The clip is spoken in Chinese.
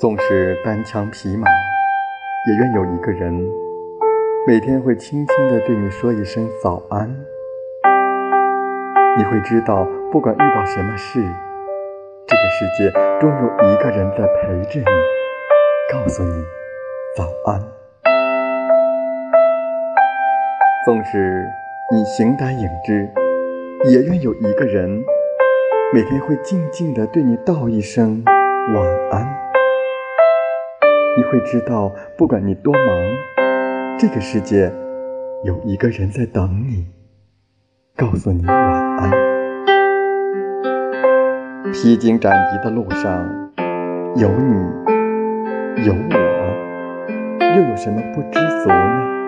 纵使单枪匹马，也愿有一个人每天会轻轻地对你说一声早安。你会知道，不管遇到什么事，这个世界终有一个人在陪着你，告诉你早安。纵使你形单影只，也愿有一个人每天会静静地对你道一声晚安。会知道，不管你多忙，这个世界有一个人在等你，告诉你晚安。披荆斩棘的路上，有你，有我，又有什么不知足呢？